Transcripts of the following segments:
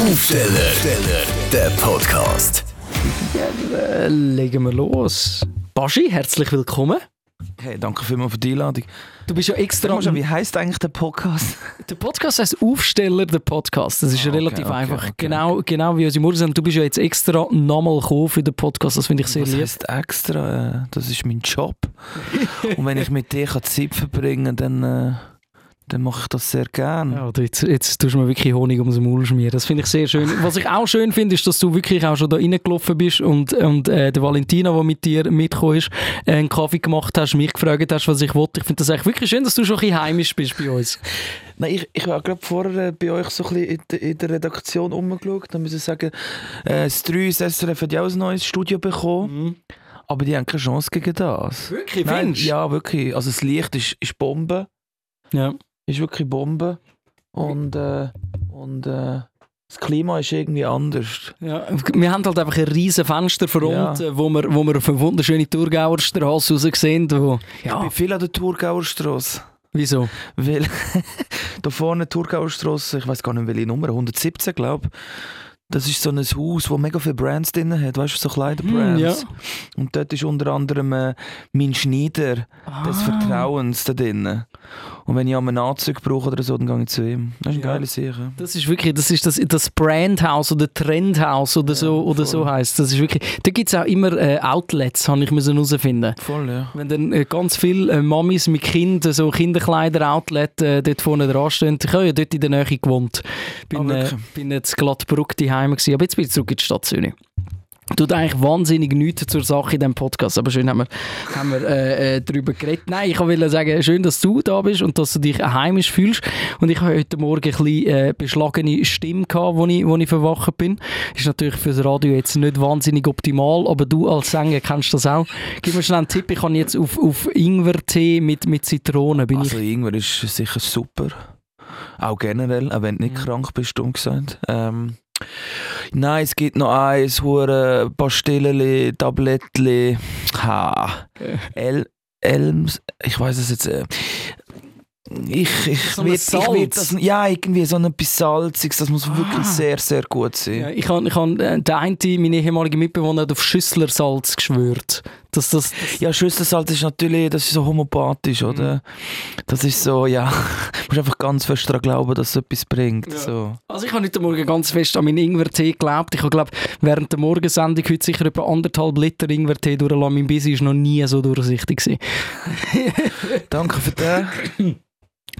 Aufsteller, der Podcast. Äh, legen wir los. Baschi, herzlich willkommen. Hey, danke vielmals für die Einladung. Du bist ja extra. Schon, wie heisst eigentlich der Podcast? Der Podcast heißt Aufsteller, der Podcast. Das ist Ah, okay, relativ okay, einfach. okay, genau, genau wie unsere Mutter sagt. Du bist ja jetzt extra nochmal gekommen für den Podcast. Das finde ich sehr Was lieb. heisst extra? Äh, Das ist mein Job. Und wenn ich mit dir Zeit verbringen kann, dann, äh, dann mache ich das sehr gerne. Ja, jetzt, jetzt tust du mir wirklich Honig ums Maul schmieren. Das finde ich sehr schön. Was ich auch schön finde, ist, dass du wirklich auch schon da reingelaufen bist und, und äh, der Valentina, der mit dir mitgekommen ist, äh, einen Kaffee gemacht hast, mich gefragt hast, was ich wollte. Ich finde das eigentlich wirklich schön, dass du schon ein bisschen heimisch bist bei uns. Nein, ich, ich habe gerade vorher äh, bei euch so ein bisschen in, der- in der Redaktion umgeschaut. Dann muss ich sagen, äh, das 3 das SRF hat ja auch ein neues Studio bekommen. Aber die haben keine Chance gegen das. Wirklich, Nein, findest ja, wirklich. Also das Licht ist, ist Bombe. ja. Ist wirklich Bombe. Und, äh, und äh, das Klima ist irgendwie anders. Ja, wir haben halt einfach ein riesen Fenster vor Ja. uns, äh, wo wir, wo wir auf eine wunderschöne Thurgauer Straße raus sehen. Wo, Ich ja, bin viel an der Thurgauer Straße. wieso? Weil da vorne Thurgauer Straße, ich weiß gar nicht welche Nummer, 117 glaube Das ist so ein Haus, wo mega viele Brands drin hat, weißt du, so Kleiderbrands. Hm, ja. Und dort ist unter anderem äh, mein Schneider des Ah. Vertrauens da drin. Und wenn ich einen Anzug brauche oder so, dann gehe ich zu ihm. Das ist eine Ja. geile Sache. Das ist wirklich, das ist das, das Brandhaus oder Trendhaus oder so, oder so voll. heißt. Das ist wirklich, da gibt es auch immer äh, Outlets, habe ich müssen herausfinden. Voll, ja. Wenn dann äh, ganz viele äh, Mamis mit Kindern, so Kinderkleider-Outlet äh, dort vorne dran stehen. Ich habe ja dort in der Nähe gewohnt. Bin, Ah, äh, wirklich? bin jetzt Glattbruck daheim gewesen, aber jetzt bin ich zurück in die Stadt Zürich. Tut eigentlich wahnsinnig nichts zur Sache in diesem Podcast, aber schön haben wir, haben wir äh, äh, darüber geredet. Nein, ich wollte sagen, schön, dass du da bist und dass du dich heimisch fühlst. Und ich habe heute Morgen ein bisschen äh, beschlagene Stimme gehabt, wo ich, wo ich verwacht bin. Ist natürlich für das Radio jetzt nicht wahnsinnig optimal, aber du als Sänger kennst das auch. Gib mir schnell einen Tipp, ich kann jetzt auf, auf Ingwertee mit, mit Zitrone, bin Also ich... Ingwer ist sicher super. Auch generell, auch wenn du nicht Ja. krank bist, dumm gesagt. Ähm, nein, es gibt noch eins, hure Pastillen, Tablettchen. Ha. El Elms, ich weiß es jetzt. Äh, ich, ich, So ein werd- ich Salz? das, ja, irgendwie so etwas Salziges, das muss Ah. wirklich sehr, sehr gut sein. Ja, ich habe ich hab, äh, der eine, meine ehemalige Mitbewohner, hat auf Schüsslersalz geschwört. Dass das, das Ja, Schüsselsalz ist natürlich, das ist so homopathisch, Mhm. oder? Das ist so, ja, du musst einfach ganz fest daran glauben, dass es etwas bringt. Ja. So. Also ich habe heute Morgen ganz fest an meinen Ingwertee geglaubt. Ich habe glaube während der Morgensendung heute sicher etwa anderthalb Liter Ingwertee durchlassen. Mein Busy war noch nie so durchsichtig. Danke für den.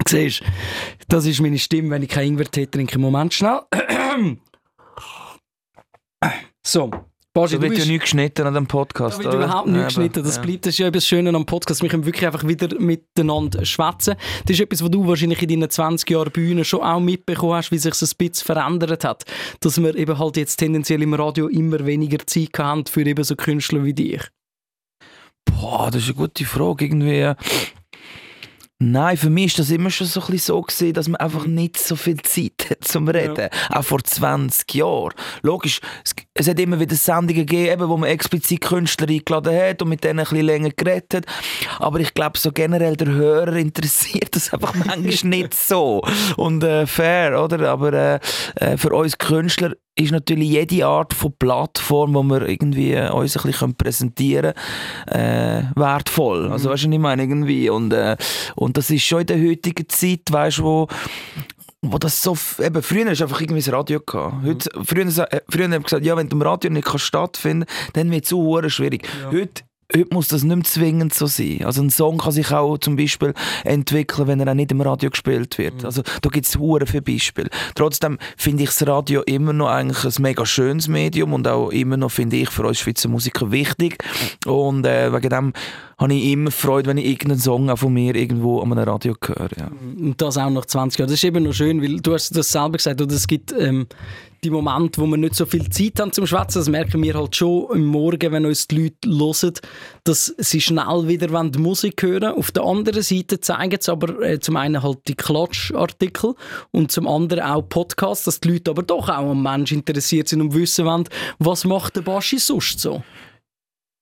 Siehst das ist meine Stimme, wenn ich keinen Ingwertee trinke. Moment schnell. so, Baschi, Da du wird ja nichts geschnitten an dem Da Podcast. wird oder? überhaupt nicht Ja, geschnitten. Das, ja. bleibt, das ist ja etwas Schönes am Podcast. Wir können wirklich einfach wieder miteinander schwätzen. Das ist etwas, was du wahrscheinlich in deinen 20 Jahren Bühne schon auch mitbekommen hast, wie sich das ein bisschen verändert hat. Dass wir eben halt jetzt tendenziell im Radio immer weniger Zeit haben für eben so Künstler wie dich. Boah, das ist eine gute Frage. Irgendwie. Nein, für mich ist das immer schon so ein bisschen so gewesen, dass man einfach nicht so viel Zeit hat zum Reden. Auch vor 20 Jahren. Logisch, es, es hat immer wieder Sendungen gegeben, wo man explizit Künstler eingeladen hat und mit denen ein bisschen länger geredet hat. Aber ich glaube, so generell der Hörer interessiert das einfach manchmal nicht so. Und äh, fair, oder? Aber äh, äh, für uns Künstler ist natürlich jede Art von Plattform, wo wir irgendwie äh, uns ein bisschen präsentieren können, äh, wertvoll. Also weißt du, was ich meine irgendwie und äh, und das ist schon in der heutigen Zeit, weißt du, wo wo das so, eben, früher du einfach irgendwie das Radio gehabt. Heute, früher, äh, früher haben wir gesagt, ja, wenn du im Radio nicht kannst stattfinden dann wird es so schwierig. Heute, heute muss das nicht mehr zwingend so sein. Also ein Song kann sich auch zum Beispiel entwickeln, wenn er auch nicht im Radio gespielt wird. Also da gibt es hure viele Beispiele. Trotzdem finde ich das Radio immer noch eigentlich ein mega schönes Medium und auch immer noch, finde ich, für uns Schweizer Musiker wichtig. Und äh, wegen dem habe ich immer Freude, wenn ich irgendeinen Song auch von mir irgendwo an einem Radio höre. Ja. Und das auch nach 20 Jahren. Das ist eben noch schön, weil du hast das selber gesagt, oder es gibt ähm, die Momente, wo wir nicht so viel Zeit haben zum Schwätzen. Das merken wir halt schon am Morgen, wenn uns die Leute hören, dass sie schnell wieder die Musik hören Auf der anderen Seite zeigen sie aber äh, zum einen halt die Klatschartikel und zum anderen auch Podcasts, dass die Leute aber doch auch am Mensch interessiert sind und wissen wollen, was macht der Baschi sonst so.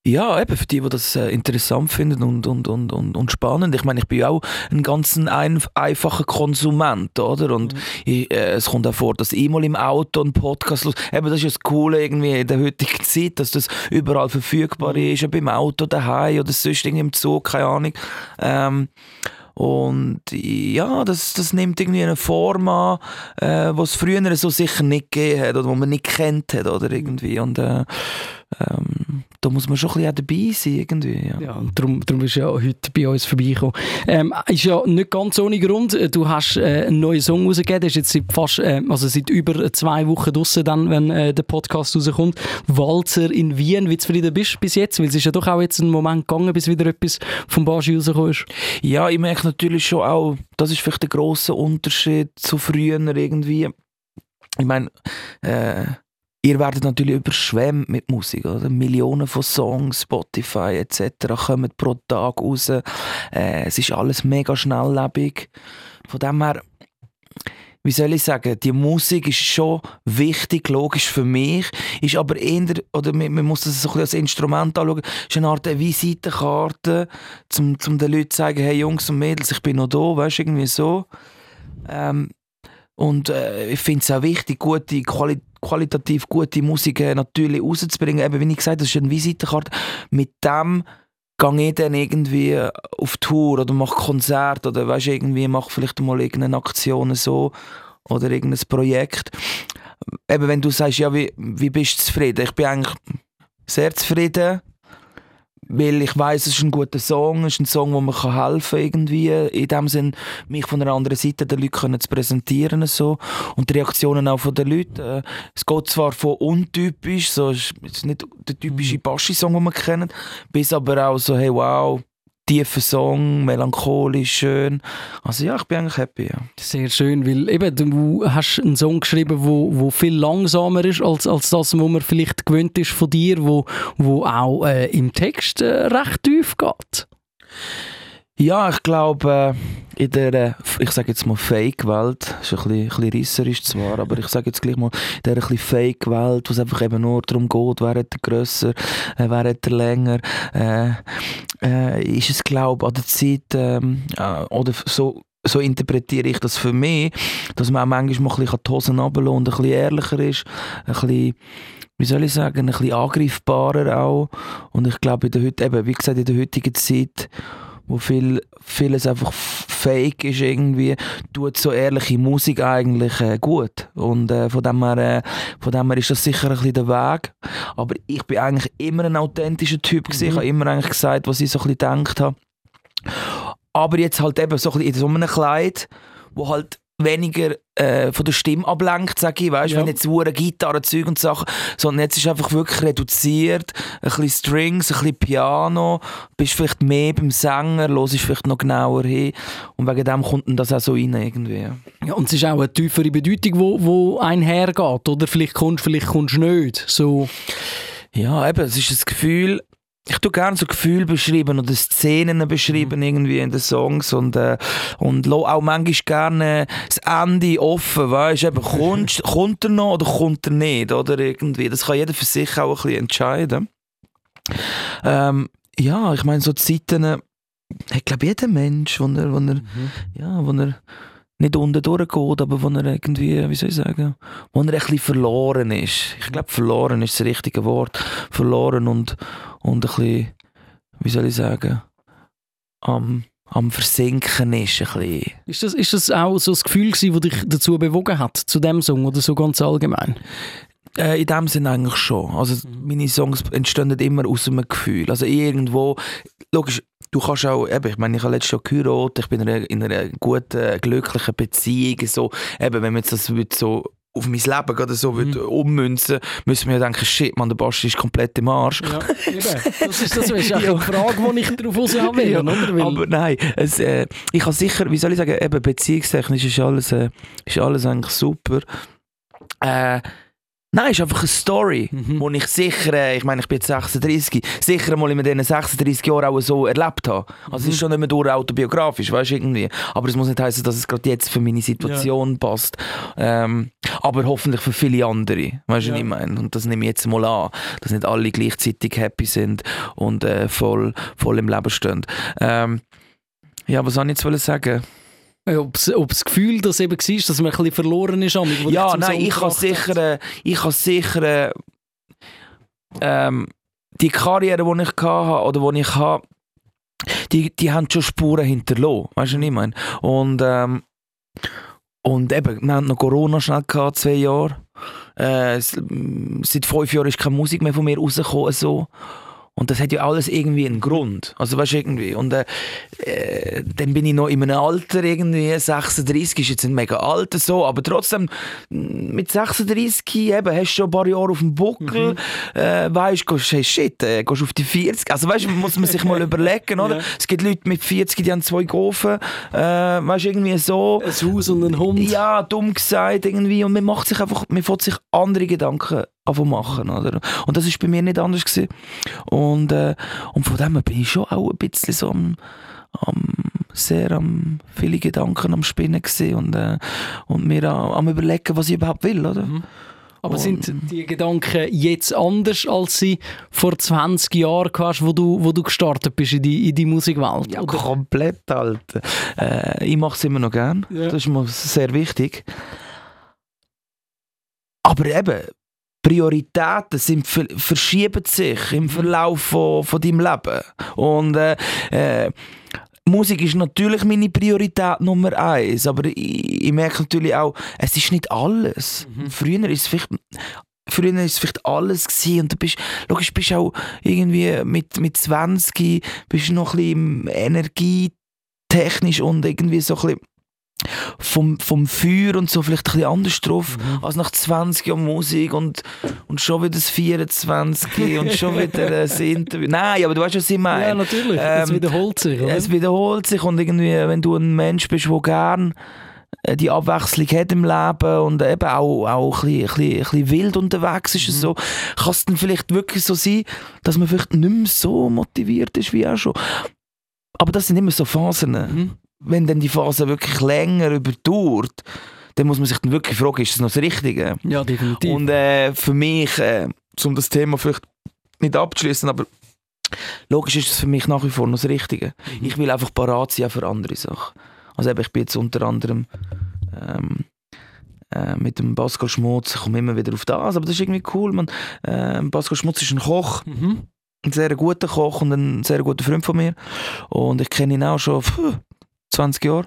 Ja, eben für die, die das äh, interessant finden und, und, und, und, und spannend. Ich meine, ich bin ja auch ein ganz ein, einfacher Konsument, oder? Und Mhm. ich, äh, es kommt auch vor, dass ich mal im Auto einen Podcast los. Eben, das ist ja das Coole irgendwie in der heutigen Zeit, dass das überall verfügbar Mhm. ist, ob im Auto, daheim oder sonst irgendwie im Zug, keine Ahnung. Ähm, und ja, das, das nimmt irgendwie eine Form an, äh, was es früher so sicher nicht gegeben hat oder wo man nicht kennt hat, oder irgendwie. Und äh, ähm, da muss man schon ein bisschen dabei sein, irgendwie. Ja. Ja, und darum, darum bist du ja heute bei uns vorbeigekommen. Ähm, ist ja nicht ganz ohne Grund. Du hast äh, einen neuen Song rausgegeben. Der ist jetzt seit fast, äh, also seit über zwei Wochen draussen, dann, wenn äh, der Podcast rauskommt. Walzer in Wien. Wie zufrieden bist du bis jetzt? Weil es ist ja doch auch jetzt ein Moment gegangen, bis wieder etwas vom Baschi rausgekommen ist. Ja, ich merke natürlich schon auch, das ist vielleicht der grosse Unterschied zu früher irgendwie. Ich meine, äh, ihr werdet natürlich überschwemmt mit Musik, oder? Millionen von Songs, Spotify etc. kommen pro Tag raus. Äh, es ist alles mega schnelllebig. Von dem her, wie soll ich sagen, die Musik ist schon wichtig, logisch für mich, ist aber eher, oder man, muss das so ein bisschen als Instrument anschauen, ist eine Art Visitenkarte, um, um den Leuten zu sagen, hey Jungs und Mädels, ich bin noch da, weißt du, irgendwie so. Ähm, und äh, ich finde es auch wichtig, gute, quali qualitativ gute Musik äh, natürlich rauszubringen. Eben, wie ich gesagt habe, das ist eine Visitenkarte. Mit dem gehe ich dann irgendwie auf Tour oder mache Konzert oder weißt, irgendwie mache vielleicht mal irgendeine Aktion so oder irgendein Projekt. Eben, wenn du sagst, ja, wie, wie bist du zufrieden? Ich bin eigentlich sehr zufrieden, weil ich weiß, es ist ein guter Song, es ist ein Song, wo man kann helfen irgendwie, in dem Sinn, mich von einer anderen Seite Leuten können zu präsentieren so. und die Reaktionen auch von den Leuten. Äh, Es geht zwar von untypisch, so ist ist nicht der typische Baschi-Song, den man kennt, bis aber auch so, hey wow, tiefer Song, melancholisch, schön. Also ja, ich bin eigentlich happy, ja. Sehr schön, weil eben, du hast einen Song geschrieben, wo, wo viel langsamer ist als, als das, was man vielleicht gewöhnt ist von dir, wo, wo auch äh, im Text äh, recht tief geht. Ja, ich glaube, äh, in der, äh, ich sage jetzt mal Fake-Welt, ist ein bisschen, ein bisschen reisserisch zwar, aber ich sage jetzt gleich mal, in dieser ein Fake-Welt, wo es einfach eben nur darum geht, wer hat der grösser, äh, wer hat der länger, äh, äh, ist es glaube an der Zeit, ähm, äh, oder so, so interpretiere ich das für mich, dass man auch manchmal mal ein bisschen die Hosen runterlassen und ein bisschen ehrlicher ist, ein bisschen wie soll ich sagen, ein bisschen angreifbarer auch. Und ich glaube, in der, eben, wie gesagt, in der heutigen Zeit, wo viel, vieles einfach fake ist irgendwie, tut so ehrliche Musik eigentlich äh, gut. Und äh, von, dem her, äh, von dem her ist das sicher ein bisschen der Weg. Aber ich bin eigentlich immer ein authentischer Typ gewesen. Ich habe immer eigentlich gesagt, was ich so ein bisschen gedacht habe. Aber jetzt halt eben so ein bisschen in so einem Kleid, wo halt weniger äh, von der Stimme ablenkt, sage ich, weißt, Ja. wenn jetzt hure Gitarre, Zeug und Sachen, sondern jetzt ist einfach wirklich reduziert, ein bisschen Strings, ein bisschen Piano, bist vielleicht mehr beim Sänger, hörst vielleicht noch genauer hin und wegen dem kommt dann das auch so rein irgendwie. Ja, und es ist auch eine tiefere Bedeutung, wo, wo einhergeht, oder? Vielleicht kommst, vielleicht kommst du nicht. So, Ja, eben, es ist das Gefühl, ich tue gerne so Gefühle beschreiben oder Szenen beschreiben irgendwie in den Songs und, äh, und auch manchmal gerne das Ende offen, weißt eben, kommt, kommt er noch oder kommt er nicht, oder irgendwie, das kann jeder für sich auch ein bisschen entscheiden. Ähm, ja, ich meine, so Zeiten äh, hat, glaube jeder Mensch, wo er, wo er, ja, wo er nicht unten durchgeht, aber wo er irgendwie, wie soll ich sagen, wo er ein bisschen verloren ist. Ich glaube, verloren ist das richtige Wort. Verloren und, und ein bisschen, wie soll ich sagen, am, am Versinken ist. Ein bisschen. ist, das, ist das auch so das Gefühl, das dich dazu bewogen hat, zu dem Song, oder so ganz allgemein? Äh, in dem Sinne eigentlich schon. Also meine Songs entstehen immer aus einem Gefühl. Also irgendwo, logisch, du kannst auch, eben, ich meine, ich habe letztes Jahr geheiratet, ich bin in einer, in einer guten, glücklichen Beziehung, so, eben, wenn man jetzt das so auf mein Leben gerade so würde ummünzen, müssen wir ja denken, shit, man, der Basti ist komplett im Arsch. Ja. Das ist, das ist eine Frage, die ich darauf raus will, Ja, oder? Weil, Aber nein, es, äh, ich habe sicher, wie soll ich sagen, eben beziehungstechnisch ist alles, äh, ist alles eigentlich super. Äh, Nein, es ist einfach eine Story, Mhm. wo ich sicher, äh, ich meine, ich bin jetzt 36, sicher mal in diesen 36 Jahren auch so erlebt habe. Also Mhm. es ist schon nicht mehr durch autobiografisch, weißt du, irgendwie. Aber es muss nicht heißen, dass es gerade jetzt für meine Situation passt. Ähm, aber hoffentlich für viele andere, weißt du, Ja. was ich meine? Und das nehme ich jetzt mal an, dass nicht alle gleichzeitig happy sind und äh, voll, voll im Leben stehen. Ähm, ja, was soll ich jetzt sagen? Äh, Ob das Gefühl das eben war, dass man ein bisschen verloren ist. Amig, Ja, nein, ich habe sicher, äh, ich habe sicher äh, ähm, die Karriere, die ich hatte oder die ich habe, die, die haben schon Spuren hinterlassen. Weißt du, was ich meine? Und, ähm, und eben, wir haben noch Corona schnell gehabt, zwei Jahre. Äh, es, seit fünf Jahren ist keine Musik mehr von mir rausgekommen. So. Und das hat ja alles irgendwie einen Grund. Also weißt du, irgendwie. Und äh, äh, dann bin ich noch in einem Alter irgendwie, 36 ist jetzt nicht mega alt so, aber trotzdem mm, mit 36 eben, hast du schon ein paar Jahre auf dem Buckel, äh, weißt du, hey, shit, äh, gehst auf die 40. Also weißt du, muss man sich mal überlegen, oder? Ja. Es gibt Leute mit 40, die haben zwei Gofen, äh, weißt du, irgendwie so. Ein Haus und ein Hund. Ja, dumm gesagt irgendwie. Und man macht sich einfach, man fängt sich andere Gedanken machen, oder? Und das ist bei mir nicht anders gewesen. Und, äh, und von dem bin ich schon auch ein bisschen so am, am sehr am viele Gedanken am Spinnen gewesen und, äh, und mir am, am überlegen, was ich überhaupt will, oder? Mhm. Aber Und- sind die Gedanken jetzt anders, als sie vor 20 Jahren hast, wo du, wo du gestartet bist in die, in die Musikwelt? Ja, Oder- komplett, Alter. Äh, ich mache es immer noch gern. Ja. Das ist mir sehr wichtig. Aber eben, Prioritäten sind, ver- verschieben sich im Verlauf von, von deinem Leben. Und äh, äh, Musik ist natürlich meine Priorität Nummer eins, aber ich, ich merke natürlich auch, es ist nicht alles. Mhm. Früher ist es vielleicht Früher war es vielleicht alles gewesen und du bist, logisch bist auch irgendwie mit, mit 20 bist noch ein bisschen energietechnisch und irgendwie so ein bisschen vom, vom Feuer und so vielleicht ein bisschen anders drauf Mhm. als nach 20 Jahren Musik und, und schon wieder das 24 und schon wieder das Interview. Nein, aber du weißt, was ich meine. Ja, natürlich. es Ähm, wiederholt sich, oder? Es wiederholt sich und irgendwie, wenn du ein Mensch bist, der gern äh, die Abwechslung hat im Leben und eben auch, auch ein, bisschen, ein, bisschen, wild unterwegs ist, und so, kann es dann vielleicht wirklich so sein, dass man vielleicht nicht mehr so motiviert ist wie auch schon. Aber das sind immer so Phasen. Mhm. Wenn dann die Phase wirklich länger überdauert, dann muss man sich dann wirklich fragen, ist das noch das Richtige? Ja, definitiv. Und äh, für mich, äh, um das Thema vielleicht nicht abzuschließen, aber logisch ist es für mich nach wie vor noch das Richtige. Mhm. Ich will einfach parat sein für andere Sachen. Also eben, ich bin jetzt unter anderem ähm, äh, mit dem Pascal Schmutz, ich komme immer wieder auf das, aber das ist irgendwie cool. Man, äh, Pascal Schmutz ist ein Koch, Mhm. ein sehr guter Koch und ein sehr guter Freund von mir. Und ich kenne ihn auch schon 20 Jahre.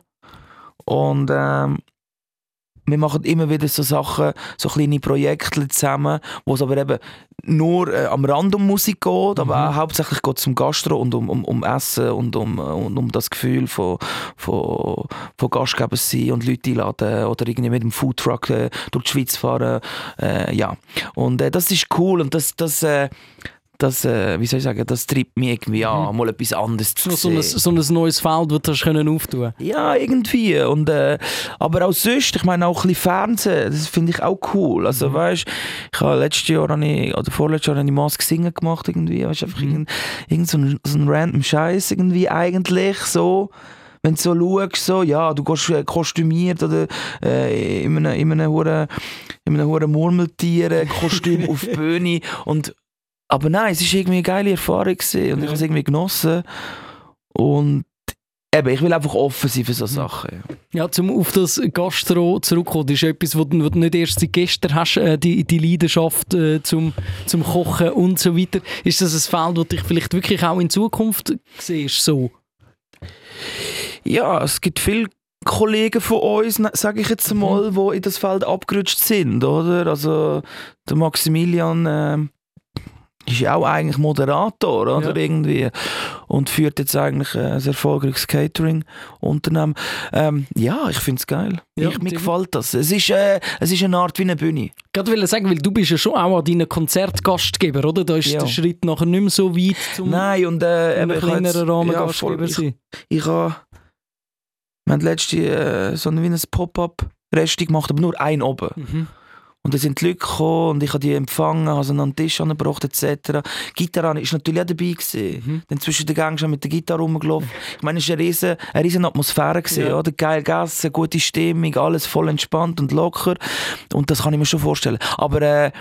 Und ähm, wir machen immer wieder so Sachen, so kleine Projekte zusammen, wo es aber eben nur äh, am Rand um Musik geht, aber Mhm. auch hauptsächlich geht es um Gastro und um, um, um Essen und um, und um das Gefühl von, von, von Gastgeber sein und Leute einladen oder irgendwie mit dem Foodtruck äh, durch die Schweiz fahren. Äh, ja. Und äh, das ist cool und das, das, äh, das, äh, wie soll ich sagen, das treibt mich irgendwie an, mal etwas anderes zu Noch so ein, sehen. so ein neues Feld, das du hast können auftun Ja, irgendwie. Und, äh, aber auch sonst, ich meine auch ein bisschen Fernsehen, das finde ich auch cool. Also Mhm. weißt, ich habe letztes Jahr, habe ich, oder vorletztes Jahr habe ich Mask Singen gemacht irgendwie, weißt, einfach Mhm. irgend, irgend so ein, so ein random Scheiß irgendwie eigentlich so. Wenn du so schaust, so, ja, du gehst äh, kostümiert oder äh, in einem, in einem, hure- in einem Murmeltier-Kostüm auf die Bühne und aber nein, es war irgendwie eine geile Erfahrung gewesen und ich Ja. habe es irgendwie genossen und eben, ich will einfach offen sein für Mhm. so Sachen. Ja. Ja, zum auf das Gastro zurückkommen, das ist etwas, wo du, wo du nicht erst seit gestern hast, äh, die, die Leidenschaft äh, zum, zum Kochen und so weiter. Ist das ein Feld, das dich vielleicht wirklich auch in Zukunft siehst, so? ja, es gibt viele Kollegen von uns, sage ich jetzt mal, die in das Feld abgerutscht sind, oder? Also der Maximilian ähm, ist ja auch eigentlich Moderator, oder? Ja. Irgendwie. Und führt jetzt eigentlich ein sehr erfolgreiches Catering-Unternehmen. Ähm, ja, ich finde es geil. Ja, ich, mir gefällt das. Es ist, äh, es ist eine Art wie eine Bühne. Ich wollte sagen, weil du bist ja schon auch an deinen Konzertgastgeber, oder? Da ist Ja. der Schritt nachher nicht mehr so weit, zum Nein, und äh, eben, ich habe jetzt- kleineren Rahmen ja, Gastgeber voll, ich, sein. ich habe wir haben letzte äh, so ein, wie ein Pop-up Resti gemacht, aber nur ein oben. Mhm. Und dann sind die Leute gekommen und ich habe die empfangen, habe sie an den Tisch angebracht etc. Gitarre war natürlich auch dabei. Gewesen. Mhm. Dann zwischen den Gängen schon mit der Gitarre rumgelaufen. Ich meine, es war eine riesen, eine riesen Atmosphäre. Gewesen, Ja. oder? Geil gegessen, gute Stimmung, alles voll entspannt und locker. Und das kann ich mir schon vorstellen. Aber äh,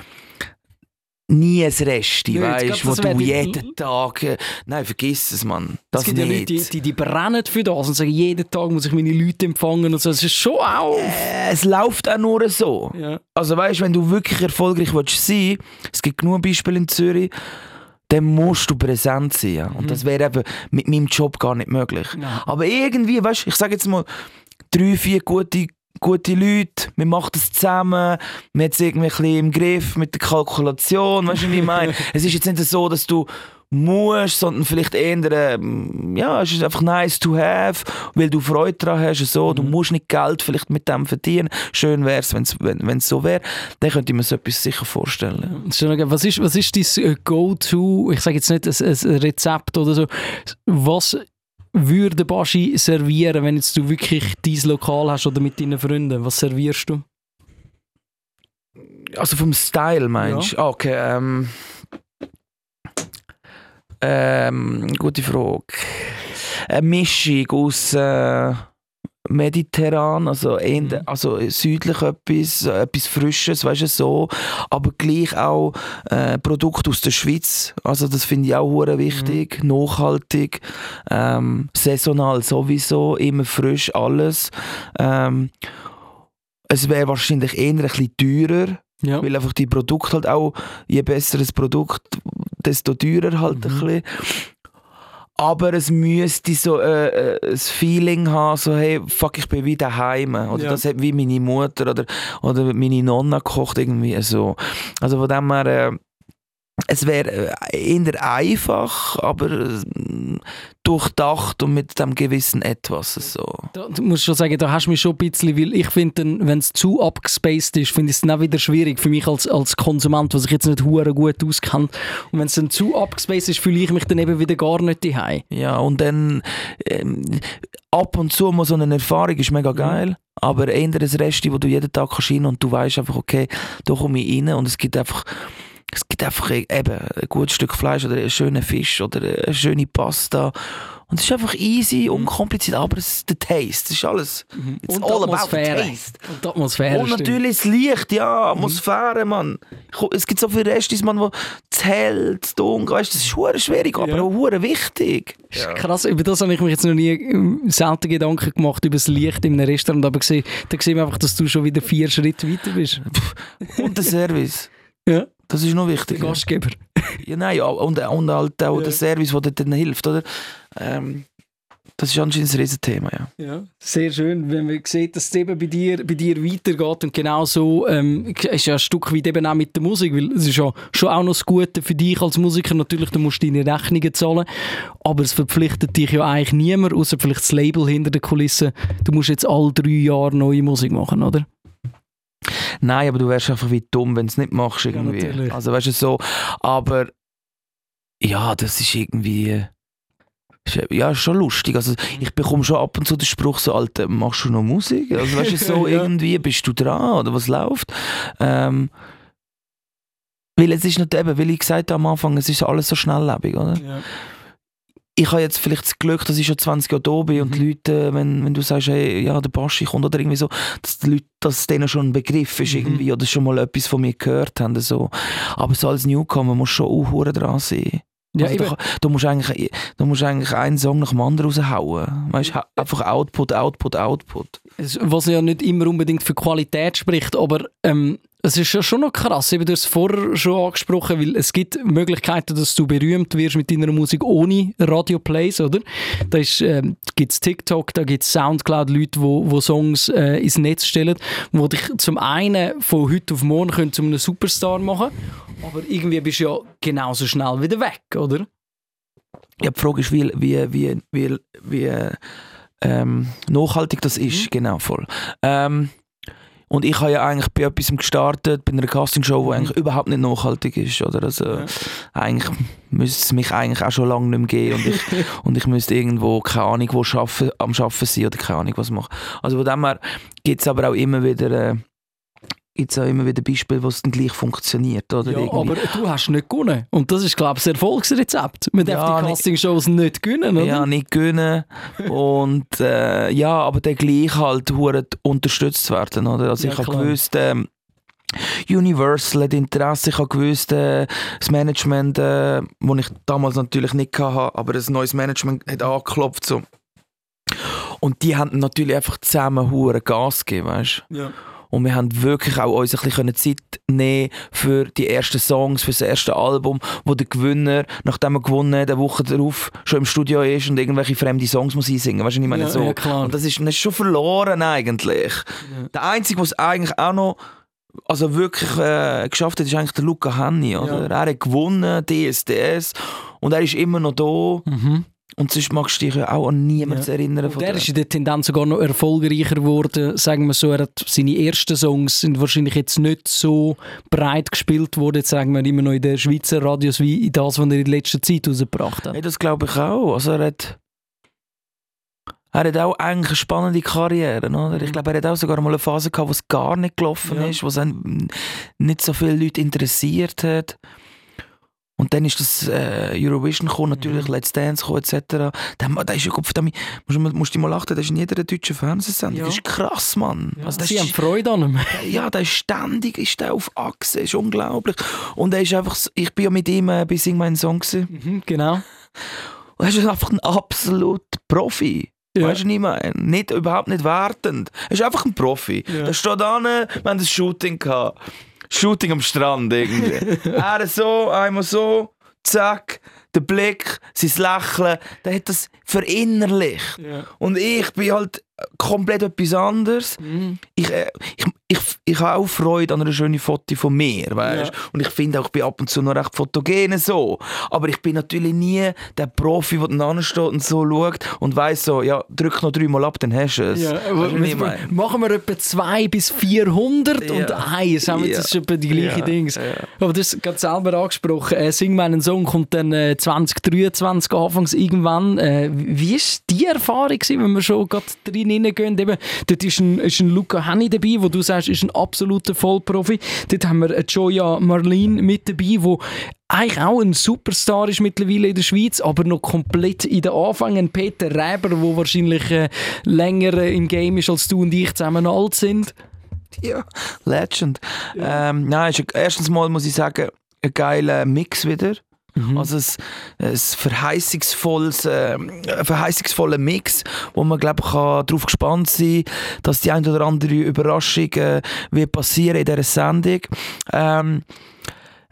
nie ein Rest, weißt wo du jeden Tag... Äh, nein, vergiss es, Mann. Das es gibt ja Leute, nicht. die, die, die brennen für das und sagen, jeden Tag muss ich meine Leute empfangen und so. Das ist schon auch... Äh, es läuft auch nur so. Ja. Also weißt, wenn du wirklich erfolgreich willst sein, es gibt genug Beispiele in Zürich, dann musst du präsent sein. Ja. Und das wäre eben mit meinem Job gar nicht möglich. Nein. Aber irgendwie, weißt, ich sage jetzt mal, drei, vier gute, gute Leute, wir machen das zusammen, wir haben es irgendwie ein bisschen im Griff mit der Kalkulation, weißt du, wie ich meine? es ist jetzt nicht so, dass du musst, sondern vielleicht eher, ähm, ja, es ist einfach nice to have, weil du Freude daran hast, so. du musst nicht Geld vielleicht mit dem verdienen. Schön wäre es, wenn's, wenn es so wäre. Dann könnte ich mir so etwas sicher vorstellen. Was ist, was ist dein äh, Go-To, ich sage jetzt nicht ein, ein Rezept oder so, was würde Baschi servieren, wenn jetzt du wirklich dein Lokal hast oder mit deinen Freunden? Was servierst du? Also vom Style meinst du? Ah, Okay, ähm, ähm, gute Frage. Eine Mischung aus äh, mediterran, also, Mhm. also südlich etwas, äh, etwas Frisches, weißt du, so, aber gleich auch äh, Produkte aus der Schweiz, also das finde ich auch hure wichtig, nachhaltig, ähm, saisonal sowieso, immer frisch, alles. Ähm, es wäre wahrscheinlich eher ein bisschen teurer, Ja. weil einfach die Produkte halt auch, je besser das Produkt, desto teurer halt Mhm. ein bisschen. Aber es müsste so äh, äh, ein Feeling haben, so hey, fuck, ich bin wieder daheim. Oder Ja. das hat wie meine Mutter oder, oder meine Nonna gekocht irgendwie so. Also von dem her, äh, es wäre äh, eher einfach, aber äh, durchdacht und mit dem gewissen Etwas so. Da, du musst schon sagen, da hast du mich schon ein bisschen, weil ich finde, wenn es zu abgespaced ist, finde ich es dann auch wieder schwierig für mich als, als Konsument, was ich jetzt nicht hure gut auskenne. Und wenn es dann zu abgespaced ist, fühle ich mich dann eben wieder gar nicht daheim. Ja, und dann ähm, ab und zu mal so eine Erfahrung ist mega geil, aber eher ein Rest, wo du jeden Tag kannst rein und du weißt einfach, okay, da komme ich rein und es gibt einfach es gibt einfach eben ein gutes Stück Fleisch oder einen schönen Fisch oder eine schöne Pasta. Und es ist einfach easy, unkompliziert, aber es ist der Taste, das ist alles. It's Und all die about the Atmosphäre. taste. Und die Atmosphäre Und stimmt. natürlich das Licht, ja, Atmosphäre, Mann. Ich- Es gibt so viele Restis, Mann, wo das hell, das dunkel, weißt, das ist hure schwierig, aber Ja. auch hure wichtig. Das ist Krass, über das habe ich mich jetzt noch nie ähm, selten Gedanken gemacht, über das Licht in einem Restaurant, aber gesehen, da sehen wir einfach, dass du schon wieder vier Schritte weiter bist. Und der Service. Ja, Das ist noch der wichtig. Gastgeber. Ja, nein, ja, und, und halt auch Ja. der Service, der dir dann hilft, oder? Ähm, das ist anscheinend ein Riesenthema, ja. Ja, sehr schön, wenn man sieht, dass es eben bei dir, bei dir weitergeht und genau so ähm, ist ja ein Stück weit eben auch mit der Musik, weil es ist ja schon auch noch das Gute für dich als Musiker, natürlich, du musst deine Rechnungen zahlen, aber es verpflichtet dich ja eigentlich niemand, außer vielleicht das Label hinter der Kulisse, du musst jetzt alle drei Jahre neue Musik machen, oder? Nein, aber du wärst einfach wie dumm, wenn du es nicht machst, Ja, irgendwie. natürlich. also, weißt du, so. Aber ja, das ist irgendwie. Ja, schon lustig. Also, ich bekomme schon ab und zu den Spruch so, Alter, machst du noch Musik? Also, weißt du, so Ja. irgendwie, bist du dran oder was läuft? Ähm, weil es ist nicht eben, weil ich gesagt habe am Anfang, es ist alles so schnelllebig, oder? Ja. Ich habe jetzt vielleicht das Glück, dass ich schon 20 Jahre da bin und Mhm. die Leute, äh, wenn, wenn du sagst, hey, ja, der Baschi kommt oder irgendwie so, dass die Leute, dass es denen schon ein Begriff ist Mhm. irgendwie oder schon mal etwas von mir gehört haben. So. Aber so als Newcomer musst du schon auch dran sein. Ja, also, du, musst eigentlich, du musst eigentlich einen Song nach dem anderen raushauen. Weißt, einfach Output, Output, Output. Was ja nicht immer unbedingt für Qualität spricht, aber ähm, es ist ja schon noch krass. Eben, du hast es vorher schon angesprochen, weil es gibt Möglichkeiten, dass du berühmt wirst mit deiner Musik ohne Radioplays, oder? Da ähm, gibt es TikTok, da gibt es Soundcloud, Leute, wo, wo Songs äh, ins Netz stellen, wo dich zum einen von heute auf morgen können zu einem Superstar machen aber irgendwie bist du ja genauso schnell wieder weg, oder? Ja, die Frage ist, wie, wie, wie, wie, wie ähm, nachhaltig das ist. Genau, voll. Ähm, und ich habe ja eigentlich bei etwas gestartet, bei einer Castingshow, die Mhm. eigentlich überhaupt nicht nachhaltig ist. Oder? Also, Ja. Eigentlich müsste es mich eigentlich auch schon lange nicht mehr geben und ich, und ich müsste irgendwo, keine Ahnung, wo schaffen, am Arbeiten sein oder keine Ahnung was machen. Also von dem her gibt es aber auch immer wieder äh, gibt es auch immer wieder Beispiele, wo es dann gleich funktioniert. Oder Ja, irgendwie. aber du hast nicht gewonnen. Und das ist, glaube ich, das Erfolgsrezept. Man darf Ja, die nicht- Castingshows nicht gewinnen, oder? ja, nicht gönnen und äh, ja, aber dann gleich halt unterstützt werden, oder? Also Ja, ich habe gewusst, ähm, Universal hat Interesse, ich habe gewusst, äh, das Management, äh, wo ich damals natürlich nicht hatte, aber das neues Management hat angeklopft so. Und die haben natürlich einfach zusammen Gas gegeben, weißt Ja. Und wir haben wirklich auch uns ein bisschen Zeit nehmen für die ersten Songs, für das erste Album, wo der Gewinner, nachdem er gewonnen hat, eine Woche darauf schon im Studio ist und irgendwelche fremde Songs muss einsingen. Weißt du, ich meine Ja, so. ja, klar. Und das ist, das ist schon verloren eigentlich. Der Einzige, der es eigentlich auch noch also wirklich äh, geschafft hat, ist eigentlich der Luca Henny. Oder? Er hat gewonnen, DSDS, und er ist immer noch da. Mhm. Und sonst magst du dich ja auch an niemanden Ja. erinnern. Und der- ist in der Tendenz sogar noch erfolgreicher geworden. Sagen wir so, er hat seine ersten Songs sind wahrscheinlich jetzt nicht so breit gespielt worden, jetzt sagen wir immer noch in den Schweizer Radios, wie in das, was er in letzter Zeit rausgebracht hat. Ja, das glaube ich auch. Also er hat, er hat auch eigentlich eine spannende Karriere. Oder? Ich glaube, er hat auch sogar mal eine Phase gehabt, wo es gar nicht gelaufen Ja. ist, wo es nicht so viele Leute interessiert hat. Und dann ist das äh, Eurovision gekommen, natürlich Let's Dance gekommen, etc. Dann, da ist ja, Gott verdammt, musst, du- musst du mal lachen, das ist in jeder deutschen Fernsehsendung. Ja. Das ist krass, Mann. Also das Sie haben ist, Freude an ihm. ja, der ist ständig ist der auf Achse, ist unglaublich. Und er ist einfach, ich bin ja mit ihm äh, bei Sing meinen Song gewesen. Mhm, genau. Und er ist einfach ein absoluter Profi. Ja. Weißt du, ich meine? Nicht, überhaupt nicht wertend. Er ist einfach ein Profi. Ja. Der steht an, wir haben ein Shooting gehabt. Shooting am Strand irgendwie. er so, einmal so, zack, der Blick, sein Lächeln, der hat das verinnerlicht. Ja. Und ich bin halt komplett etwas anderes. Mhm. Ich, äh, ich, ich, ich habe auch Freude an einer schönen Foto von mir, weißt? Ja. Und ich finde auch, ich bin ab und zu noch recht fotogen so. Aber ich bin natürlich nie der Profi, der dann steht und so schaut und weiss so, ja, drück noch dreimal ab, dann hast du es. Ja, Weißt meine? machen wir etwa 2 bis 400 und Ja. eins haben wir Ja. das ist etwa die gleichen Ja. Dings. Aber das gerade selber angesprochen. Äh, Sing meinen Song kommt dann äh, 2023 anfangs irgendwann. Äh, wie ist die Erfahrung gewesen, wenn wir schon gerade drin hineingehen? Eben, dort ist ein, ist ein Luca Henny dabei, wo du sagst, ist ein absoluter Vollprofi. Dort haben wir Joya Marlene mit dabei, wo eigentlich auch ein Superstar ist mittlerweile in der Schweiz, aber noch komplett in den Anfängen. Peter Reber, der wahrscheinlich äh, länger äh, im Game ist als du und ich zusammen alt sind. Ja, Legend. Ähm, nein, ist, erstens mal muss ich sagen, ein geiler Mix wieder. Also ein, ein verheißungsvolles, äh, verheißungsvoller Mix, wo man glaube ich darauf gespannt sein, dass die ein oder andere Überraschung äh, wird passieren in dieser Sendung. Ähm,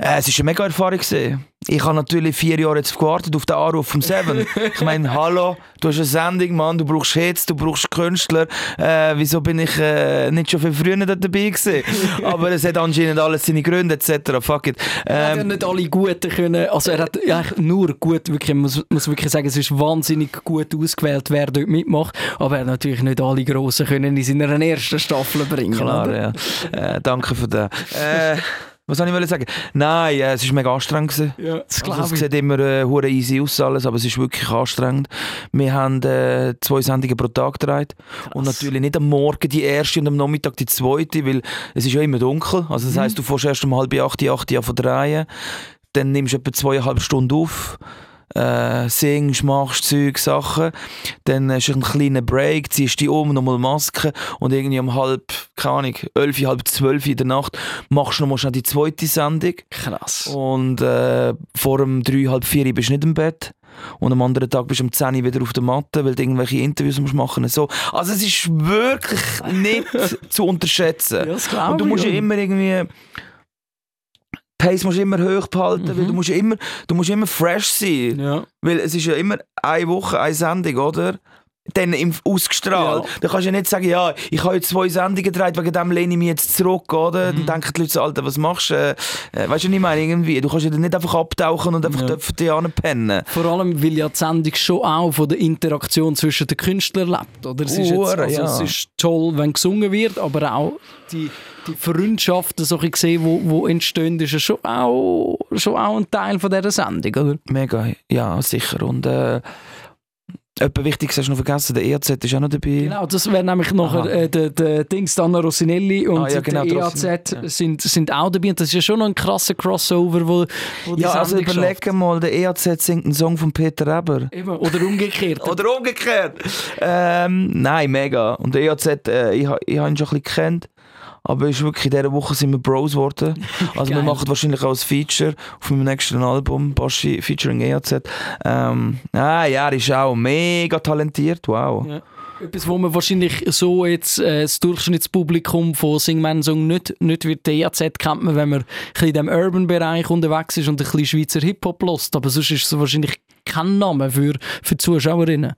äh, es war eine mega Erfahrung. gewesen. Ich habe natürlich vier Jahre jetzt gewartet auf den Anruf vom Seven. ich meine, hallo, du hast eine Sendung, Mann, du brauchst Hits, du brauchst Künstler. Äh, wieso bin ich äh, nicht schon viel früher dabei gewesen? Aber es hat anscheinend alles seine Gründe etc. Fuck it. Er hat ja Ähm, nicht alle Guten können, also er hat ja, eigentlich nur gut, wirklich, man muss, muss wirklich sagen, es ist wahnsinnig gut ausgewählt, wer dort mitmacht, aber er hat natürlich nicht alle Grossen können in seiner ersten Staffel bringen. klar, oder? ja. Äh, danke für das. Was soll ich sagen? Nein, äh, es war mega anstrengend. Gewesen. Ja, das Also, es ich. sieht immer äh, easy aus alles, aber es ist wirklich anstrengend. Wir haben äh, zwei Sendungen pro Tag gedreht und natürlich nicht am Morgen die erste und am Nachmittag die zweite, weil es ist ja immer dunkel. Also das heisst, du fährst erst um halb acht, acht Uhr von drehen, dann nimmst du etwa zweieinhalb Stunden auf. Äh, singst, machst Zeug, Sachen, dann hast du einen kleinen Break, ziehst dich um, nochmal Maske und irgendwie um halb, keine Ahnung, elf, halb zwölf in der Nacht machst du nochmal schnell die zweite Sendung Krass. und äh, vor dem 3, halb 4 bist du nicht im Bett. Und am anderen Tag bist du um 10 Uhr wieder auf der Matte, weil du irgendwelche Interviews musst machen musst. So. Also es ist wirklich nicht zu unterschätzen. Ja, das Und du musst ja. immer irgendwie... Pace musst du immer hoch behalten, weil Mhm. du musst ja immer, du musst immer fresh sein. Ja. Weil es ist ja immer eine Woche, eine Sendung, oder? Dann im, ausgestrahlt. Ja. Da kannst du ja nicht sagen, ja, ich habe jetzt zwei Sendungen gedreht, wegen dem lehne ich mich jetzt zurück, oder? Mhm. Dann denken die Leute so, Alter, was machst du? Äh, äh, weißt du, was ich meine? Irgendwie. Du kannst ja dann nicht einfach abtauchen und einfach Ja. dich anpennen. Vor allem, weil ja die Sendung schon auch von der Interaktion zwischen den Künstlern lebt. Oder? Es, ist jetzt, also, ja. es ist toll, wenn gesungen wird, aber auch die, die Freundschaften, so ich sehe, wo, wo entstehen, ist ja schon auch, schon auch ein Teil von dieser Sendung. Oder? Mega, ja, sicher. Und äh, Etwas Wichtiges hast du noch vergessen, der EAZ ist auch noch dabei. Genau, das wäre nämlich Aha. äh, der, der Dings, Anna Rossinelli und Ah, ja, genau, der EAZ ja. sind, sind auch dabei. Und das ist ja schon noch ein krasser Crossover, wo, wo Ja, also überleg mal, der EAZ singt einen Song von Peter Eber. Eben, oder umgekehrt. Oder umgekehrt. ähm, nein, mega. Und der EAZ, äh, ich, ich habe ihn schon ein bisschen gekannt. Aber ist wirklich in dieser Woche sind wir Bros geworden. Also wir machen wahrscheinlich auch ein Feature auf meinem nächsten Album, Baschi featuring EAZ. Ähm, ah, ja, er ist auch mega talentiert, wow. Ja. Etwas, wo man wahrscheinlich so jetzt äh, das Durchschnittspublikum von Sing Man Song nicht, nicht wird. Der EAZ kennt man, wenn man ein bisschen in dem Urban-Bereich unterwegs ist und ein bisschen Schweizer Hip-Hop lost. Aber sonst ist es wahrscheinlich kein Name für, für Zuschauerinnen.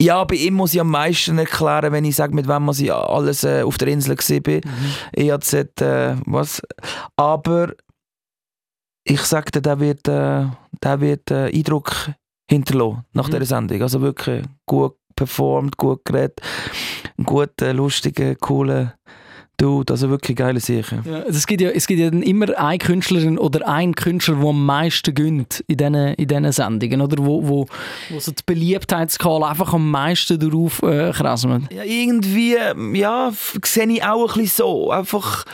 Ja, bei ihm muss ich am meisten erklären, wenn ich sage, mit wem ich alles äh, auf der Insel gesehen bin. EAZ, äh, was. Aber ich dir, der wird, äh, der wird äh, Eindruck hinterlassen nach Mhm. dieser Sendung. Also wirklich gut performt, gut geredet, ein guter, lustiger, cooler Dude. Also wirklich geile Sache. Ja, es, gibt ja, es gibt ja dann immer eine Künstlerin oder ein Künstler, der am meisten gönnt in diesen, in diesen Sendungen, oder? Wo, wo, wo so die Beliebtheitsskala einfach am meisten darauf äh, krasselt. Ja, irgendwie, ja, sehe ich auch ein bisschen so. Einfach,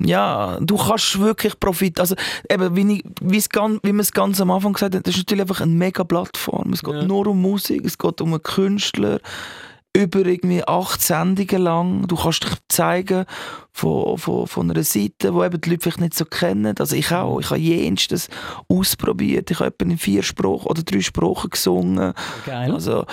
ja, du kannst wirklich Profit, also eben, wie, ich, wie, es ganz, wie man es ganz am Anfang gesagt hat, das ist natürlich einfach eine mega Plattform. Es geht Ja. nur um Musik, es geht um einen Künstler, über irgendwie acht Sendungen lang. Du kannst dich zeigen von, von, von einer Seite, die eben die Leute vielleicht nicht so kennen. Also ich auch, ich habe jenstes ausprobiert. Ich habe etwa in vier Sprachen oder drei Sprachen gesungen. Geil. Also,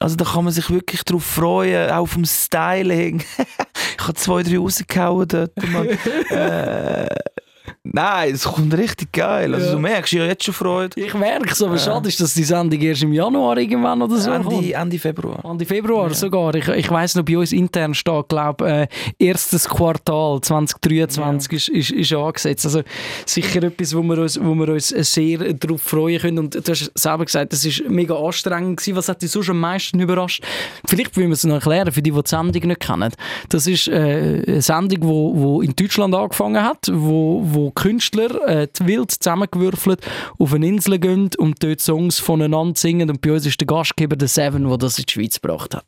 also da kann man sich wirklich darauf freuen, auch vom Styling. ich habe zwei, drei rausgehauen dort. Mann. äh, nein, es kommt richtig geil. Also Ja. du merkst, ich habe jetzt schon Freude. Ich merke es, aber schade ist, dass die Sendung erst im Januar irgendwann oder so kommt. Ende, Ende Februar. Ende Februar sogar. Ich, ich weiss noch, bei uns intern steht, glaube äh, erstes Quartal 2023 ist, ist, ist angesetzt. Also sicher etwas, wo wir uns, wo wir uns sehr darauf freuen können. Und du hast selber gesagt, das ist mega anstrengend gewesen. Was hat dich sonst am meisten überrascht? Vielleicht wollen wir es noch erklären, für die, die die Sendung nicht kennen. Das ist äh, eine Sendung, die wo, wo in Deutschland angefangen hat, wo, wo Künstler äh, wild zusammengewürfelt auf eine Insel gehen und dort Songs voneinander singen. Und bei uns ist der Gastgeber der Seven, der das in die Schweiz gebracht hat.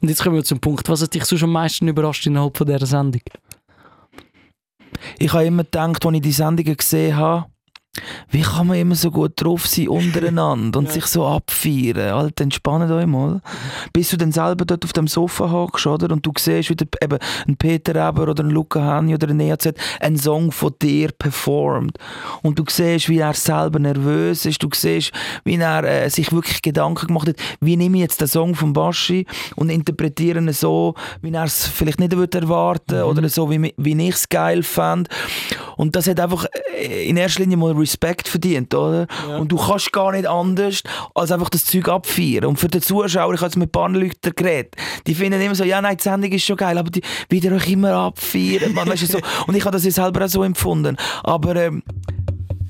Und jetzt kommen wir zum Punkt. Was hat dich sonst am meisten überrascht innerhalb von dieser Sendung? Ich habe immer gedacht, als ich die Sendungen gesehen habe, wie kann man immer so gut drauf sein untereinander und Ja. sich so abfeiern? Alter, entspannt euch mal. Bis du dann selber dort auf dem Sofa hockst, oder? Und du siehst, wie der, eben ein Peter Eber oder ein Luca Hani oder ein EAZ einen Song von dir performt. Und du siehst, wie er selber nervös ist. Du siehst, wie er äh, sich wirklich Gedanken gemacht hat, wie nehme ich jetzt den Song von Baschi und interpretiere ihn so, wie er es vielleicht nicht würde erwarten oder so, wie, wie ich es geil fand. Und das hat einfach äh, in erster Linie mal Respekt verdient, oder? Ja. Und du kannst gar nicht anders, als einfach das Zeug abfeiern. Und für den Zuschauer, ich habe jetzt mit ein paar Leuten geredet, die finden immer so, ja nein, die Sendung ist schon geil, aber die, wie ihr euch immer abfeiern, man, weißt du, so. Und ich habe das ja selber auch so empfunden. Aber ähm,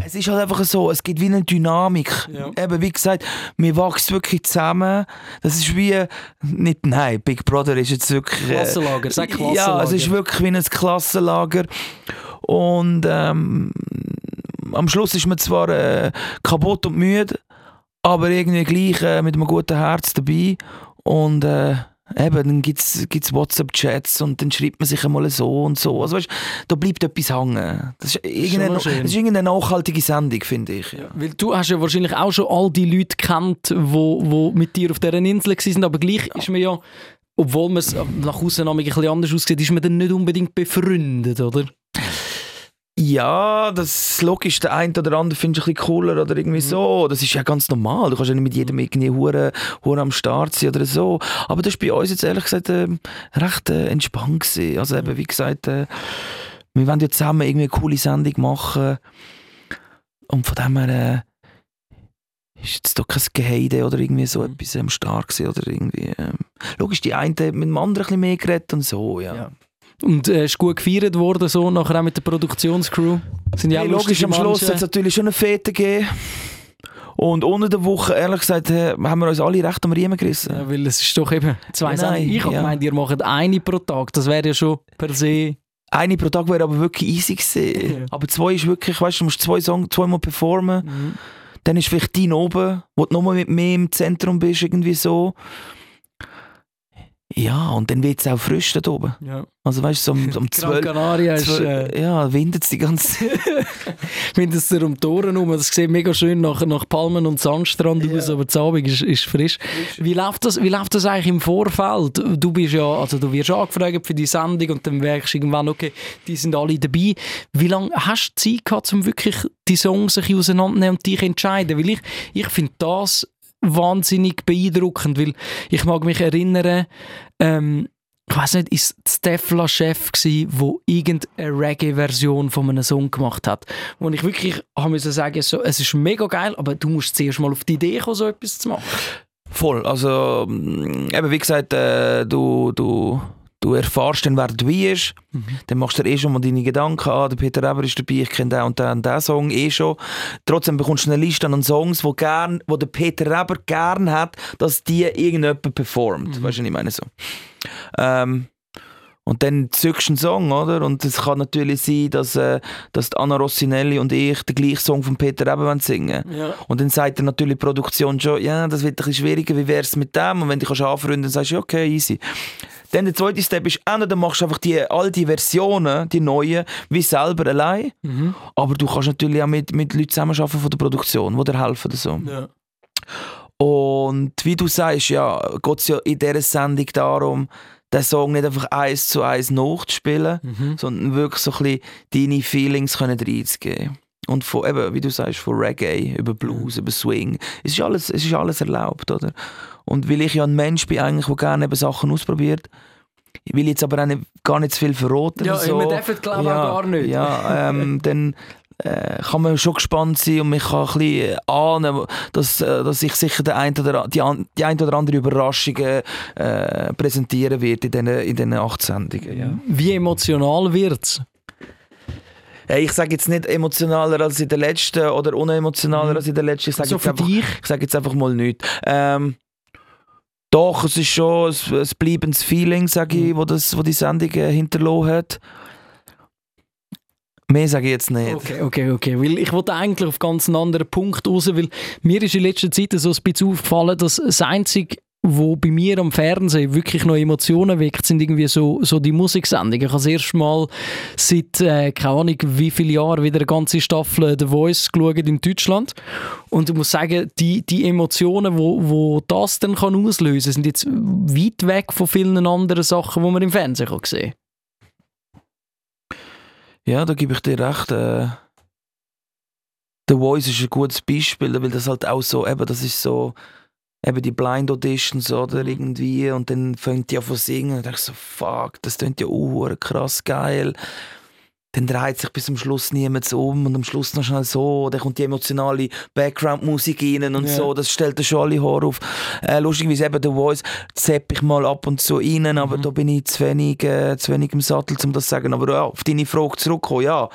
es ist halt einfach so, es gibt wie eine Dynamik. Ja. Eben, wie gesagt, wir wachsen wirklich zusammen. Das ist wie, nicht, nein, Big Brother ist jetzt wirklich... äh, Klassenlager, sag Klassenlager. Ja, es ist wirklich wie ein Klassenlager. Und ähm, am Schluss ist man zwar äh, kaputt und müde, aber irgendwie gleich äh, mit einem guten Herz dabei. Und äh, eben, dann gibt es WhatsApp-Chats und dann schreibt man sich einmal so und so. Also weißt, da bleibt etwas hängen. Das ist irgendeine, das ist irgendeine nachhaltige Sendung, finde ich. Ja. Weil du hast ja wahrscheinlich auch schon all die Leute kennt, wo, wo mit dir auf dieser Insel waren, aber gleich ist man ja, obwohl man es nach außen ein bisschen anders aussieht, ist man dann nicht unbedingt befreundet, oder? Ja, das ist logisch. Der eine oder andere findest du ein bisschen cooler oder irgendwie so. Das ist ja ganz normal. Du kannst ja nicht mit jedem irgendwie hure, hure am Start sein oder so. Aber das war bei uns jetzt ehrlich gesagt ähm, recht äh, entspannt gewesen. Also eben, wie gesagt, äh, wir wollen ja zusammen irgendwie eine coole Sendung machen. Und von dem her äh, ist jetzt doch kein Geheide oder irgendwie so Mhm. etwas am Start gewesen oder irgendwie. Ähm, logisch, die eine hat mit dem anderen ein bisschen mehr geredet und so, ja. Ja. Und äh, ist gut gefeiert worden, so, nachher auch mit der Produktionscrew? Sind ja Hey, logisch, am Schluss hat es natürlich schon eine Fete gegeben. Und unter der Woche, ehrlich gesagt, äh, haben wir uns alle recht am Riemen gerissen. Ja, weil es ist doch eben zwei Ja, nein, Ich habe ja. gemeint, ihr macht eine pro Tag. Das wäre ja schon per se... Eine pro Tag wäre aber wirklich easy gewesen. Ja. Aber zwei ist wirklich, weißt du, du musst zwei Songs zweimal performen. Dann ist vielleicht dein oben, wo du nochmal mit mir im Zentrum bist, irgendwie so. Ja, und dann wird es auch frisch da oben. Ja. Also weißt du, so um, um Gran 12 Canaria ist... Äh, ja, windet es die ganze das dir um die Ohren herum, das sieht mega schön nach, nach Palmen und Sandstrand Ja. aus, aber der Abend ist, ist frisch. Wie läuft, das, wie läuft das eigentlich im Vorfeld? Du bist ja, also du wirst angefragt für die Sendung und dann merkst du irgendwann, okay, die sind alle dabei. Wie lange hast du Zeit gehabt, um wirklich die Songs sich auseinanderzunehmen und dich zu entscheiden? Weil ich, ich finde das wahnsinnig beeindruckend, weil ich mag mich erinnern, ähm, ich weiß nicht, ist Stefla Chef gsi, wo irgendeine Reggae-Version von einem Song gemacht hat, wo ich wirklich haben müssen sagen, so, es ist mega geil, aber du musst zuerst mal auf die Idee kommen, so etwas zu machen. Voll. Also, mm, eben wie gesagt, äh, du, du, du erfährst dann, wer dabei ist. Dann machst du dir eh schon mal deine Gedanken an. Der Peter Eber ist dabei, ich kenne den und den und den Song eh schon. Trotzdem bekommst du eine Liste an Songs, wo, gern, wo der Peter Eber gern hat, dass die irgendjemand performt. Weißt du, was ich meine so. Ähm, und dann zückst du einen Song, oder? Und es kann natürlich sein, dass, äh, dass Anna Rossinelli und ich den gleichen Song von Peter wollen singen Ja. und dann sagt er natürlich die Produktion schon, ja, das wird ein bisschen schwieriger, wie wär's mit dem? Und wenn du dich anfreunden dann sagst du, okay, easy. Dann der zweite Step ist, entweder machst du einfach die, all die Versionen, die neuen, wie selber allein, Mhm. aber du kannst natürlich auch mit, mit Leuten zusammenarbeiten von der Produktion, die dir helfen oder so. Ja. Und wie du sagst, ja, geht es ja in dieser Sendung darum, den Song nicht einfach eins zu eins nachzuspielen, Mhm. sondern wirklich so ein bisschen deine Feelings können reinzugeben. Und von, eben, wie du sagst, von Reggae über Blues, über Swing. Es ist, alles, es ist alles erlaubt, oder? Und weil ich ja ein Mensch bin, eigentlich, der gerne eben Sachen ausprobiert, ich will jetzt aber auch nicht, gar nicht zu viel verraten. Ja, so. wir dürfen glaube ich ja, auch gar nicht. Ja, ähm, dann äh, kann man schon gespannt sein und man kann ein bisschen ahnen, dass, äh, dass ich sicher die ein oder, die, die ein oder andere Überraschung äh, präsentieren wird in diesen in acht Sendungen. Ja. Wie emotional wird es? Ich sage jetzt nicht emotionaler als in der letzten oder unemotionaler Mhm. als in der letzten. Ich sage So jetzt, für einfach- dich? ich sage jetzt einfach mal nichts. Ähm, doch, es ist schon ein, ein bleibendes Feeling, sage ich, wo, das, wo die Sendung äh, hinterlassen hat. Mehr sage ich jetzt nicht. Okay, okay, okay. Weil ich wollte eigentlich auf ganz einen anderen Punkt raus, weil mir ist in letzter Zeit so ein bisschen aufgefallen, dass das Einzige, wo bei mir am Fernsehen wirklich noch Emotionen weckt, sind irgendwie so, so die Musiksendungen. Ich habe das erste Mal seit, äh, keine Ahnung, wie viele Jahren wieder eine ganze Staffel The Voice geschaut in Deutschland. Und ich muss sagen, die, die Emotionen, wo, wo das dann kann auslösen sind jetzt weit weg von vielen anderen Sachen, die man im Fernsehen kann sehen Ja, da gebe ich dir recht. Äh, The Voice ist ein gutes Beispiel, weil das halt auch so, eben, das ist so, eben die Blind Auditions oder Mhm. irgendwie und dann fängt die an zu singen und ich so, fuck, das klingt ja auch krass geil. Dann dreht sich bis zum Schluss niemand um und am Schluss noch schnell so, dann kommt die emotionale Background-Musik rein und Ja. so, das stellt dann schon alle Haar auf. Äh, lustigerweise eben The Voice zepp ich mal ab und zu rein, aber Mhm. da bin ich zu wenig, äh, zu wenig im Sattel, um das zu sagen. Aber ja, auf deine Frage zurückkommen, ja.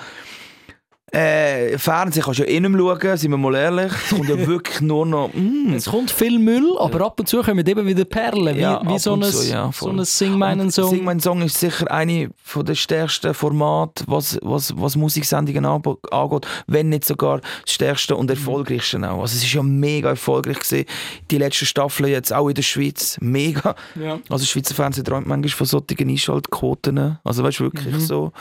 Äh, Fernsehen kannst du ja eh nicht mehr schauen, sind wir mal ehrlich. Es kommt ja wirklich nur noch... Mm. Es kommt viel Müll, aber ab und zu kommen eben wieder Perlen, wie, Ja, wie so, ein, zu, ja, so ein Sing meinen Song. Sing mein Song ist sicher eine der stärksten Formate, was, was, was Musiksendungen angeht, wenn nicht sogar das stärkste und erfolgreichste auch. Also es ist ja mega erfolgreich gewesen. Die letzte Staffel jetzt auch in der Schweiz, mega. Ja. Also Schweizer Fernsehen träumt manchmal von solchen Einschaltquoten. Also weißt du, wirklich Mhm. so.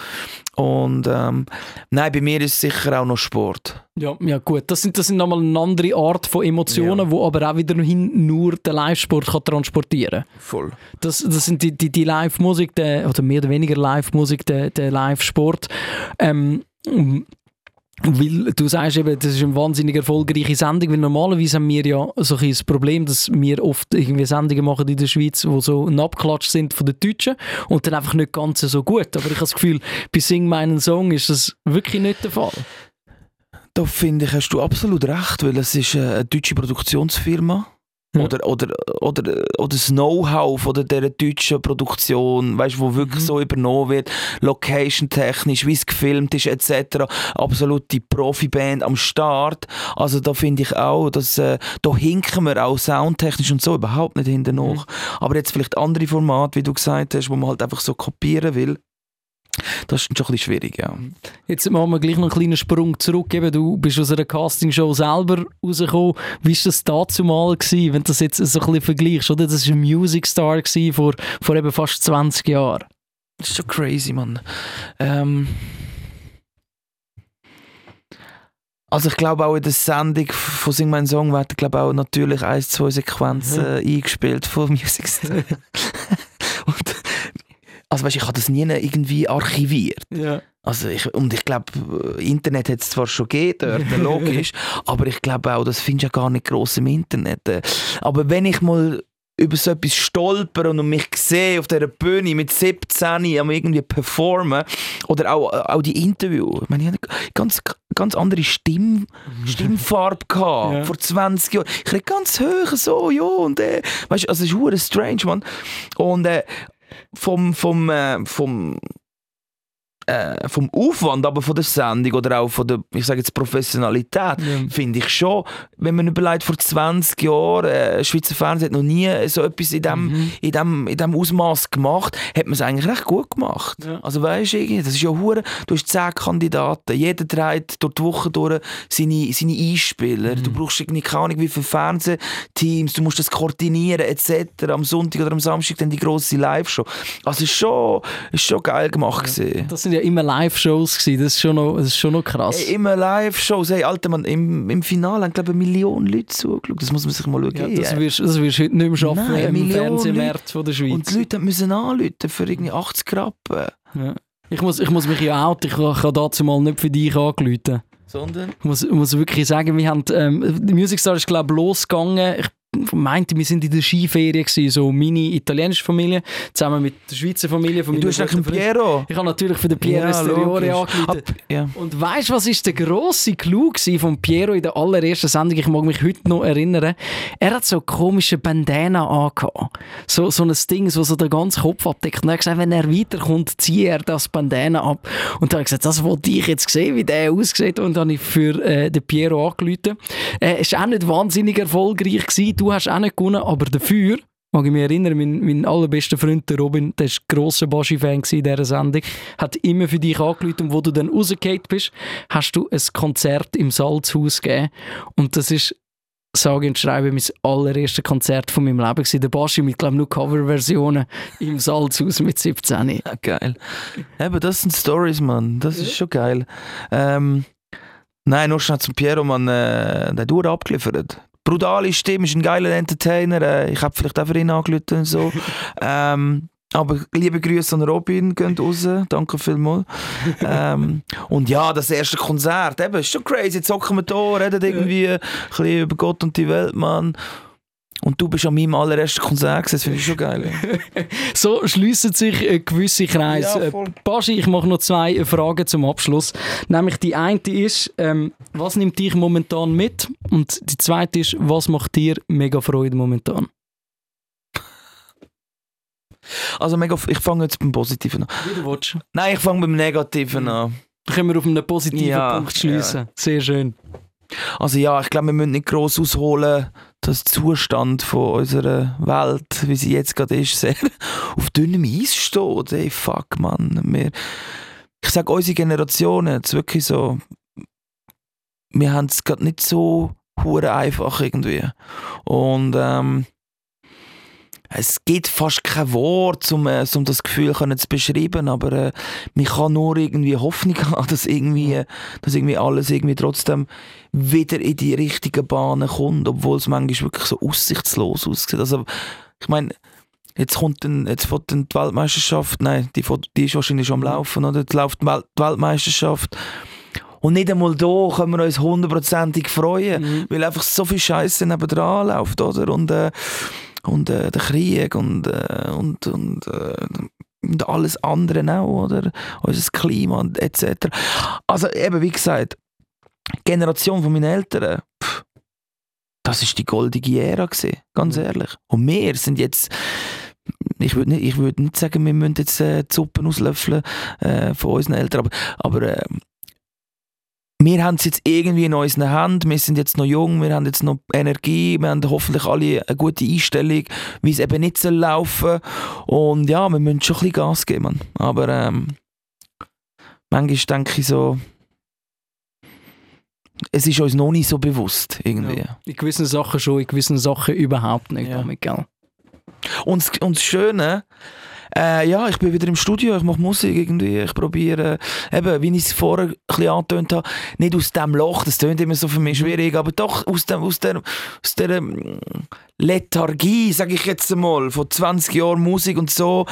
Und ähm, nein, bei mir ist es sicher auch noch Sport. Ja, ja gut, das sind, das sind nochmal eine andere Art von Emotionen, Ja. wo aber auch wiederhin nur der Live-Sport kann transportieren Voll. das, das sind die, die, die Live-Musik, der- oder mehr oder weniger Live-Musik, der, der Live-Sport. Ähm, weil du sagst eben, das ist eine wahnsinnig erfolgreiche Sendung, weil normalerweise haben wir ja so ein Problem, dass wir oft irgendwie Sendungen machen in der Schweiz, die so ein Abklatsch sind von den Deutschen und dann einfach nicht ganz so gut. Aber ich habe das Gefühl, bei Sing meinen Song ist das wirklich nicht der Fall. Da finde ich, hast du absolut recht, weil es ist eine deutsche Produktionsfirma. Ja. Oder, oder, oder, oder das Know-how von der, dieser deutschen Produktion, weißt, wo wirklich Mhm. so übernommen wird, location-technisch, wie es gefilmt ist, etc. Absolut die Profiband am Start. Also da finde ich auch, dass äh, da hinken wir auch soundtechnisch und so überhaupt nicht hinten Mhm. nach. Aber jetzt vielleicht andere Formate, wie du gesagt hast, wo man halt einfach so kopieren will. Das ist schon ein bisschen schwierig, ja. Jetzt machen wir gleich noch einen kleinen Sprung zurück. Eben, du bist aus einer Castingshow selber rausgekommen. Wie war das dazu mal, gewesen, wenn du das jetzt so ein bisschen vergleichst? Oder? Das war ein Music Star vor, vor eben fast 20 Jahren. Das ist schon crazy, Mann. Ähm also ich glaube auch in der Sendung von Sing Mein Song werden glaube auch natürlich ein, zwei Sequenzen Mhm. eingespielt von Music Star. und, also weißt, ich habe das nie irgendwie archiviert. Ja. Also ich, und ich glaube, Internet hat es zwar schon gegeben, dort, logisch, aber ich glaube auch, das findest du ja gar nicht gross im Internet. äh. Aber wenn ich mal über so etwas stolper und mich sehe auf dieser Bühne mit 17 am irgendwie performen oder auch, auch die Interview. Ich meine, ich hatte eine ganz, ganz andere Stimm, Stimmfarbe gehabt, Ja. vor 20 Jahren. Ich rede ganz hoch so, ja, und äh, weißt du, also es ist hure strange, man. Und äh, vom, vom, äh, vom äh, vom Aufwand aber von der Sendung oder auch von der, ich sage jetzt Professionalität, Ja. finde ich schon, wenn man überlegt, vor 20 Jahren, äh, Schweizer Fernsehen hat noch nie so etwas in dem, Mhm. in dem, in dem Ausmaß gemacht, hat man es eigentlich recht gut gemacht. Ja. Also weißt du, das ist ja hure, du hast 10 Kandidaten, jeder dreht durch die Woche durch seine, seine Einspieler, Mhm. du brauchst irgendwie keine Ahnung wie viele Fernsehteams, du musst das koordinieren etc. Am Sonntag oder am Samstag dann die grosse Live-Show. Also ist schon, ist schon geil gemacht. Das sind ja immer Live-Shows gewesen. Das ist schon noch, das ist schon noch krass. Ey, immer Live-Shows. Hey, Alter, Mann, im, im Finale haben, glaube ich, eine Million Leute zugeschaut. Das muss man sich mal ja, schauen. das, wirst, das wirst du heute nicht mehr schaffen Nein, im Fernsehmarkt von der Schweiz. Und die Leute müssen anrufen für irgendwie 80 Rappen. Ja. Ich, muss, ich muss mich ja outen, ich habe dazu mal nicht für dich angerufen. Sondern? Ich muss, muss wirklich sagen, wir haben, ähm, die Music Star ist glaube ich losgegangen. Ich meinte, wir sind in der Skiferie gewesen, so meine italienische Familie, zusammen mit der Schweizer Familie von du hast Freundin. Piero. Ich habe natürlich für den Piero Esteriore logisch. angerufen. Ab- ja. Und weißt du, was ist der grosse Clou von Piero in der allerersten Sendung? Ich mag mich heute noch erinnern. Er hat so komische Bandana angehabt. So, so ein Ding, so, so den ganzen Kopf abdeckt. Und er hat gesagt, wenn er weiterkommt, ziehe er das Bandana ab. Und da habe ich gesagt, das wollte ich jetzt sehen, wie der aussieht. Und dann habe ich für äh, den Piero angerufen. Er äh, war auch nicht wahnsinnig erfolgreich. Gewesen. Du hast auch nicht gewonnen, aber dafür mag ich mich erinnern, mein, mein allerbester Freund der Robin, der war grosser Baschi-Fan in dieser Sendung, hat immer für dich angerufen und wo du dann rausgefallen bist, hast du ein Konzert im Salzhaus gegeben und das ist sage und schreibe mein allererstes Konzert von meinem Leben gewesen. Der Baschi mit, glaube nur Coverversionen im Salzhaus mit 17. Ja, geil. Eben, das sind Stories, Mann. Das ist schon geil. Ähm, nein, nur schnell zum Piero, Mann. Äh, der hat abgeliefert. Brutale Stimme, ist ein geiler Entertainer. Äh, ich habe vielleicht auch für ihn angerufen und so. ähm, aber liebe Grüße an Robin, geht raus. Danke vielmals. ähm, und ja, das erste Konzert, eben, ist schon crazy. Jetzt hocken wir da, reden irgendwie ein bisschen über Gott und die Welt, Mann. Und du bist an meinem allerersten Konzert gewesen. Das finde ich schon geil. Ja. So schliessen sich äh, gewisse Kreise. Ja, Äh. Baschi, ich mache noch zwei äh, Fragen zum Abschluss. Nämlich die eine ist, ähm, was nimmt dich momentan mit? Und die zweite ist, was macht dir mega Freude momentan? Also mega, ich fange jetzt beim Positiven an. Wie du willst. Nein, ich fange beim Negativen an. Können wir auf einen positiven Ja, Punkt schließen. Sehr schön. Also ja, ich glaube, wir müssen nicht gross ausholen, der Zustand von unserer Welt, wie sie jetzt gerade ist, sehr auf dünnem Eis steht. Ey, fuck, Mann. Wir, ich sage, unsere Generation jetzt wirklich so, wir haben es gerade nicht so hure einfach irgendwie. Und ähm, es gibt fast kein Wort, um, äh, um das Gefühl können zu beschreiben, aber äh, man kann nur irgendwie Hoffnung haben, dass irgendwie, dass irgendwie alles irgendwie trotzdem wieder in die richtigen Bahnen kommt, obwohl es manchmal wirklich so aussichtslos aussieht. Also, ich meine, jetzt kommt dann, jetzt dann die Weltmeisterschaft, nein, die, die ist wahrscheinlich schon am Laufen, oder? Jetzt läuft die Welt- die Weltmeisterschaft. Und nicht einmal da können wir uns hundertprozentig freuen, Mhm. weil einfach so viel Scheiße nebendran läuft, oder? Und, äh, und äh, der Krieg und, äh, und, und, äh, und alles andere auch, oder? Unser Klima und etc. Also eben, wie gesagt, die Generation von meinen Eltern, pff, das ist die goldige Ära gewesen, ganz Mhm. ehrlich. Und wir sind jetzt, ich würde nicht, ich würd nicht sagen, wir müssen jetzt äh, die Suppe auslöffeln äh, von unseren Eltern, aber, aber äh, wir haben es jetzt irgendwie in unseren Händen, wir sind jetzt noch jung, wir haben jetzt noch Energie, wir haben hoffentlich alle eine gute Einstellung, wie es eben nicht soll laufen und ja, wir müssen schon ein bisschen Gas geben, Mann. aber ähm, manchmal denke ich so, es ist uns noch nicht so bewusst irgendwie. Ja. In gewissen Sachen schon, in gewissen Sachen überhaupt nicht. Ja. Damit, gell? Und, und das Schöne, äh, ja, ich bin wieder im Studio, ich mache Musik irgendwie, ich probiere, eben, wie ich es vorher ein bisschen angetönt habe, nicht aus dem Loch, das tönt immer so für mich schwierig, aber doch aus, dem, aus der, aus der ähm, Lethargie, sage ich jetzt einmal, von 20 Jahren Musik und so,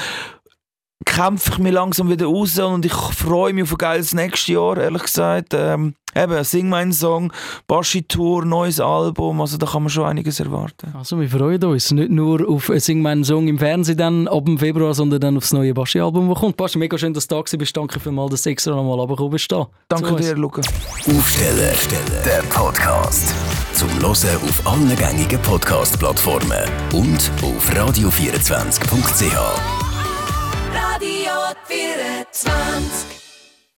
kämpfe ich mich langsam wieder raus und ich freue mich auf ein geiles nächstes Jahr, ehrlich gesagt. Ähm, eben, Sing meinen Song, Baschi Tour, neues Album, also da kann man schon einiges erwarten. Also wir freuen uns nicht nur auf «Sing meinen Song» im Fernsehen dann ab dem Februar, sondern dann auf das neue Baschi-Album, das kommt. Baschi, mega schön, dass du da bist. Danke vielmals, dass du extra nochmal runtergekommen bist. da. Danke dir, Luca. Aufsteller, der Podcast. Zum Hören auf allen gängigen Podcast-Plattformen und auf radio24.ch. Radio 24.